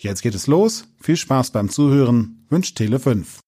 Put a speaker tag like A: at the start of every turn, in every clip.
A: Jetzt geht es los. Viel Spaß beim Zuhören. Wünscht Tele5.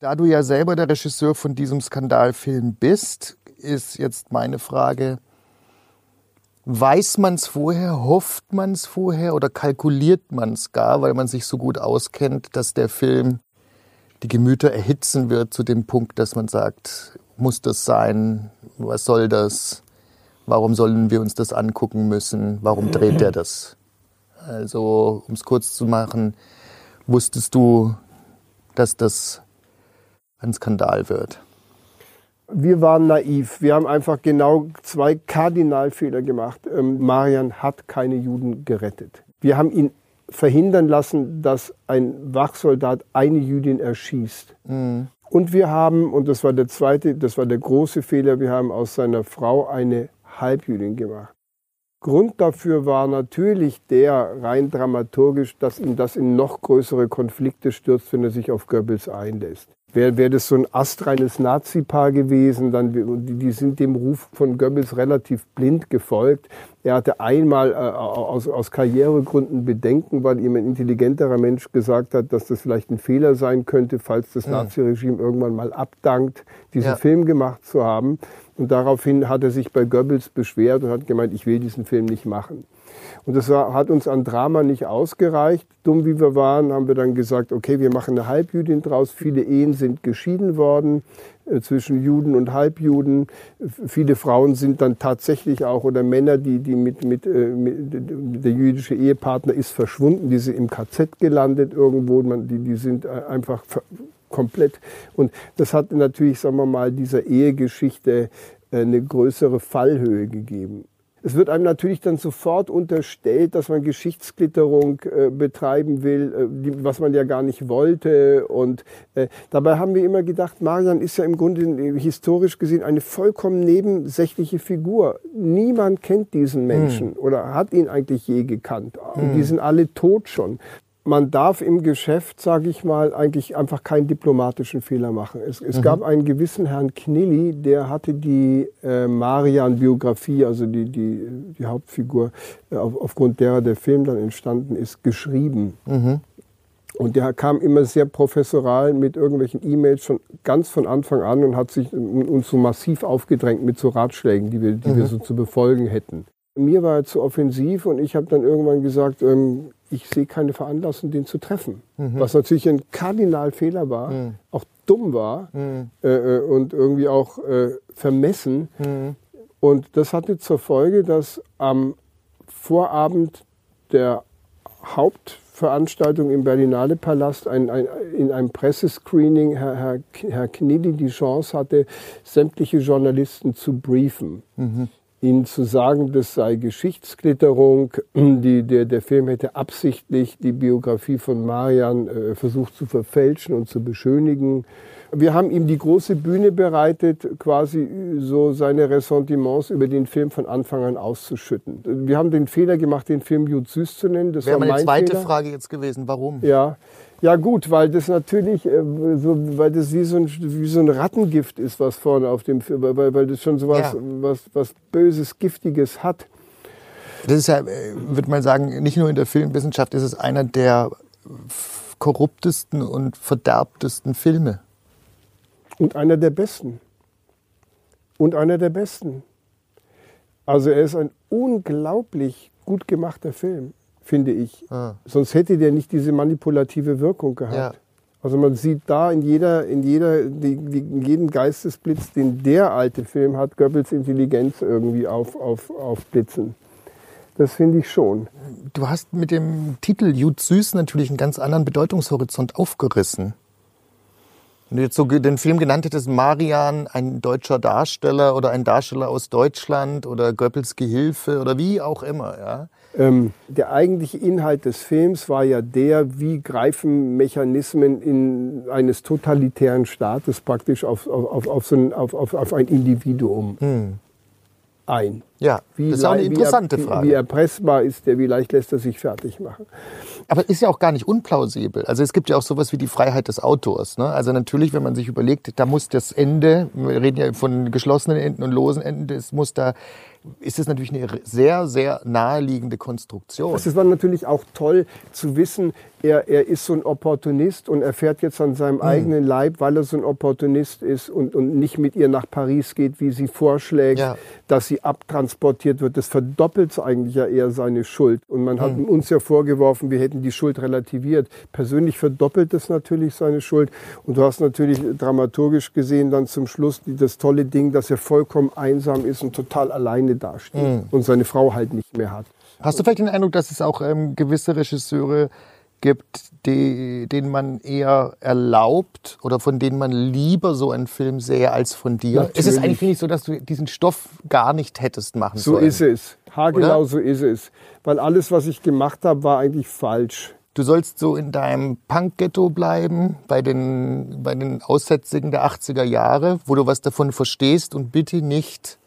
B: Da du ja selber der Regisseur von diesem Skandalfilm bist, ist jetzt meine Frage, weiß man es vorher, hofft man es vorher oder kalkuliert man es gar, weil man sich so gut auskennt, dass der Film die Gemüter erhitzen wird zu dem Punkt, dass man sagt, muss das sein? Was soll das? Warum sollen wir uns das angucken müssen? Warum dreht er das? Also, um es kurz zu machen, wusstest du, dass das ein Skandal wird?
C: Wir waren naiv. Wir haben einfach genau zwei Kardinalfehler gemacht. Ähm, Marian hat keine Juden gerettet. Wir haben ihn verhindern lassen, dass ein Wachsoldat eine Jüdin erschießt. Mhm. Und wir haben, und das war der zweite, das war der große Fehler, wir haben aus seiner Frau eine Halbjüdin gemacht. Grund dafür war natürlich der rein dramaturgisch, dass ihn das in noch größere Konflikte stürzt, wenn er sich auf Goebbels einlässt. Wäre wär das so ein astreines Nazi-Paar gewesen, dann die, die sind dem Ruf von Goebbels relativ blind gefolgt. Er hatte einmal äh, aus, aus Karrieregründen Bedenken, weil ihm ein intelligenterer Mensch gesagt hat, dass das vielleicht ein Fehler sein könnte, falls das Naziregime irgendwann mal abdankt, diesen ja. Film gemacht zu haben. Und daraufhin hat er sich bei Goebbels beschwert und hat gemeint, ich will diesen Film nicht machen. Und das hat uns an Drama nicht ausgereicht. Dumm wie wir waren, haben wir dann gesagt, okay, wir machen eine Halbjüdin draus. Viele Ehen sind geschieden worden äh, zwischen Juden und Halbjuden. Viele Frauen sind dann tatsächlich auch, oder Männer, die, die mit, mit, äh, mit der jüdische Ehepartner ist verschwunden, die sind im KZ gelandet irgendwo, man, die, die sind äh, einfach komplett. Und das hat natürlich, sagen wir mal, dieser Ehegeschichte eine größere Fallhöhe gegeben. Es wird einem natürlich dann sofort unterstellt, dass man Geschichtsklitterung äh, betreiben will, äh, die, was man ja gar nicht wollte. Und äh, dabei haben wir immer gedacht, Marian ist ja im Grunde äh, historisch gesehen eine vollkommen nebensächliche Figur. Niemand kennt diesen Menschen hm. oder hat ihn eigentlich je gekannt. Hm. Die sind alle tot schon man darf im Geschäft, sage ich mal, eigentlich einfach keinen diplomatischen Fehler machen. Es, es mhm. gab einen gewissen Herrn Knilli, der hatte die äh, Marian-Biografie, also die, die, die Hauptfigur, äh, auf, aufgrund derer der Film dann entstanden ist, geschrieben. Mhm. Und der kam immer sehr professoral mit irgendwelchen E-Mails schon ganz von Anfang an und hat sich uns so massiv aufgedrängt mit so Ratschlägen, die wir, die mhm. wir so zu befolgen hätten. Mir war er zu offensiv und ich habe dann irgendwann gesagt, ähm, ich sehe keine Veranlassung, den zu treffen. Mhm. Was natürlich ein Kardinalfehler war, mhm. auch dumm war mhm. äh, äh und irgendwie auch äh, vermessen. Mhm. Und das hatte zur Folge, dass am Vorabend der Hauptveranstaltung im Berlinale Palast ein, ein, in einem Pressescreening Herr, Herr, Herr Knilli die Chance hatte, sämtliche Journalisten zu briefen. Ihnen zu sagen, das sei Geschichtsklitterung, die, der, der Film hätte absichtlich die Biografie von Marian äh, versucht zu verfälschen und zu beschönigen. Wir haben ihm die große Bühne bereitet, quasi so seine Ressentiments über den Film von Anfang an auszuschütten. Wir haben den Fehler gemacht, den Film Jud Süß zu nennen.
B: Das Wäre war meine zweite Fehler. Frage jetzt gewesen, warum?
C: Ja, ja gut, weil das natürlich, äh, so, weil das wie so, ein, wie so ein Rattengift ist, was vorne auf dem, weil, weil das schon so was, ja. was, was Böses, Giftiges hat.
B: Das ist ja, äh, würde man sagen, nicht nur in der Filmwissenschaft, ist es einer der korruptesten und verderbtesten Filme.
C: Und einer der besten. Und einer der besten. Also er ist ein unglaublich gut gemachter Film finde ich. Ah. Sonst hätte der nicht diese manipulative Wirkung gehabt. Ja. Also man sieht da in jeder, in jeder, in jedem Geistesblitz, den der alte Film hat, Goebbels Intelligenz irgendwie auf, auf, aufblitzen. Das finde ich schon.
B: Du hast mit dem Titel Jud Süß natürlich einen ganz anderen Bedeutungshorizont aufgerissen. Wenn du jetzt so den Film genannt hättest, Marian, ein deutscher Darsteller oder ein Darsteller aus Deutschland oder Goebbels Gehilfe oder wie auch immer, ja.
C: Ähm, der eigentliche Inhalt des Films war ja der, wie greifen Mechanismen in eines totalitären Staates praktisch auf, auf, auf, so ein, auf, auf, auf ein Individuum
B: Hm.
C: Ein.
B: Ja,
C: Wie
B: das ist auch eine interessante
C: wie
B: Frage.
C: Wie erpressbar ist der, wie leicht lässt er sich fertig machen.
B: Aber ist ja auch gar nicht unplausibel. Also es gibt ja auch sowas wie die Freiheit des Autors. Ne? Also natürlich, wenn man sich überlegt, da muss das Ende, wir reden ja von geschlossenen Enden und losen Enden, das muss da, ist es natürlich eine sehr, sehr naheliegende Konstruktion.
C: Es war natürlich auch toll zu wissen, er, er ist so ein Opportunist und er fährt jetzt an seinem eigenen Leib, weil er so ein Opportunist ist und, und nicht mit ihr nach Paris geht, wie sie vorschlägt,
B: Ja.
C: dass sie abtransportiert wird. Das verdoppelt eigentlich ja eher seine Schuld. Und man hat uns ja vorgeworfen, wir hätten die Schuld relativiert. Persönlich verdoppelt es natürlich seine Schuld. Und du hast natürlich dramaturgisch gesehen dann zum Schluss das tolle Ding, dass er vollkommen einsam ist und total alleine dasteht und seine Frau halt nicht mehr hat.
B: Hast du vielleicht den Eindruck, dass es auch ähm, gewisse Regisseure gibt, die, denen man eher erlaubt oder von denen man lieber so einen Film sähe als von dir?
C: Natürlich.
B: Es ist eigentlich, finde ich, so, dass du diesen Stoff gar nicht hättest machen
C: So
B: sollen.
C: ist es. Haargenau
B: Oder?
C: so ist es. Weil alles, was ich gemacht habe, war eigentlich falsch.
B: Du sollst so in deinem Punk-Ghetto bleiben, bei den, bei den Aussätzigen der 80er Jahre, wo du was davon verstehst und bitte nicht.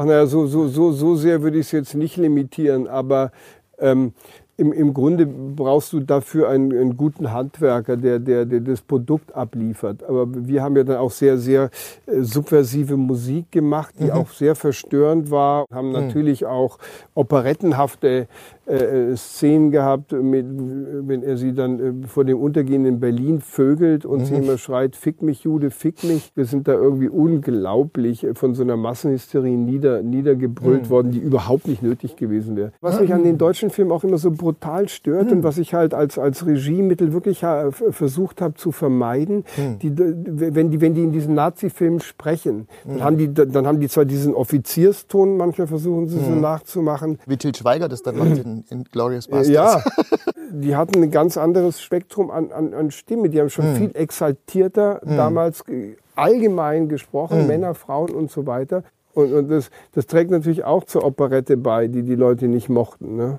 C: Ach, naja, so, so, so, so sehr würde ich es jetzt nicht limitieren, aber ähm, im, im Grunde brauchst du dafür einen, einen guten Handwerker, der, der, der das Produkt abliefert. Aber wir haben ja dann auch sehr, sehr äh, subversive Musik gemacht, die auch sehr verstörend war. Haben natürlich auch operettenhafte äh, Szenen gehabt, mit, wenn er sie dann äh, vor dem untergehenden Berlin vögelt und sie immer schreit, fick mich Jude, fick mich. Wir sind da irgendwie unglaublich äh, von so einer Massenhysterie nieder, niedergebrüllt worden, die überhaupt nicht nötig gewesen wäre. Was mich an den deutschen Filmen auch immer so brutal stört und was ich halt als, als Regiemittel wirklich äh, versucht habe zu vermeiden, die, wenn, die, wenn die in diesen Nazi-Filmen sprechen, dann, haben die, dann haben die zwar diesen Offizierston, manchmal versuchen sie so nachzumachen,
B: Wie Til Schweiger das dann macht in, in Glorious Bastards.
C: ja, die hatten ein ganz anderes Spektrum an, an, an Stimme. Die haben schon viel exaltierter damals ge- allgemein gesprochen, Männer, Frauen und so weiter. Und, und das, das trägt natürlich auch zur Operette bei, die die Leute nicht mochten. Ne?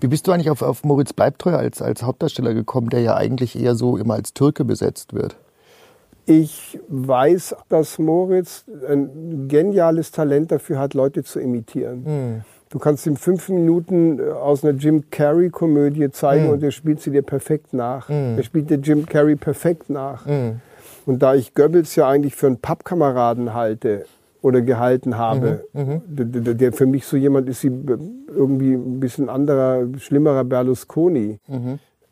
B: Wie bist du eigentlich auf, auf Moritz Bleibtreu als, als Hauptdarsteller gekommen, der ja eigentlich eher so immer als Türke besetzt wird?
C: Ich weiß, dass Moritz ein geniales Talent dafür hat, Leute zu imitieren. Du kannst ihm fünf Minuten äh, aus einer Jim Carrey-Komödie zeigen und er spielt sie dir perfekt nach. Er spielt dir Jim Carrey perfekt nach. Und da ich Goebbels ja eigentlich für einen Pappkameraden halte oder gehalten habe, der, der- der für mich so jemand ist wie irgendwie ein bisschen anderer, schlimmerer Berlusconi.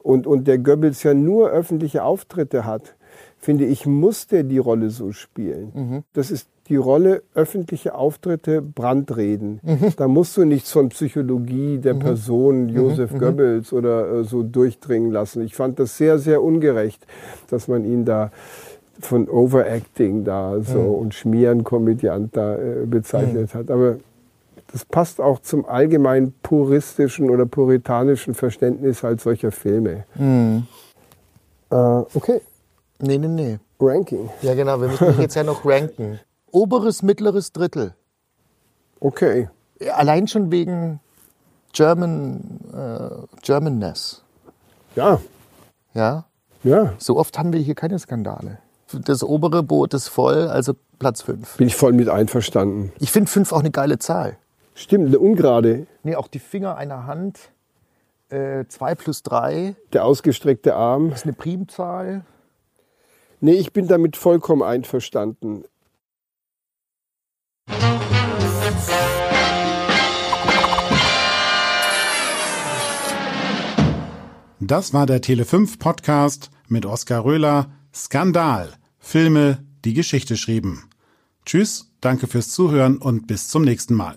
C: Und, und der Goebbels ja nur öffentliche Auftritte hat, finde ich, muss der die Rolle so spielen. Das ist die Rolle öffentliche Auftritte, Brandreden. Da musst du nichts von Psychologie der Person Josef Goebbels oder äh, so durchdringen lassen. Ich fand das sehr, sehr ungerecht, dass man ihn da von Overacting da so und Schmierenkomödiant da äh, bezeichnet hat. Aber das passt auch zum allgemein puristischen oder puritanischen Verständnis halt solcher Filme. Äh, okay,
B: Nee, nee, nee.
C: Ranking.
B: Ja, genau. Wir müssen jetzt ja noch ranken. Oberes, mittleres Drittel.
C: Okay.
B: Allein schon wegen German, äh, Germanness.
C: Ja,
B: Ja.
C: ja,
B: So oft haben wir hier keine Skandale. Das obere Boot ist voll, also Platz 5.
C: bin ich voll mit einverstanden.
B: Ich finde 5 auch eine geile Zahl.
C: Stimmt, eine ungerade.
B: Nee, auch die Finger einer Hand. 2 plus 3
C: Der ausgestreckte Arm.
B: ist eine Primzahl.
C: Nee, ich bin damit vollkommen einverstanden.
A: Das war der Tele5 Podcast mit Oskar Röhler. Skandal. Filme, die Geschichte schrieben. Tschüss, danke fürs Zuhören und bis zum nächsten Mal.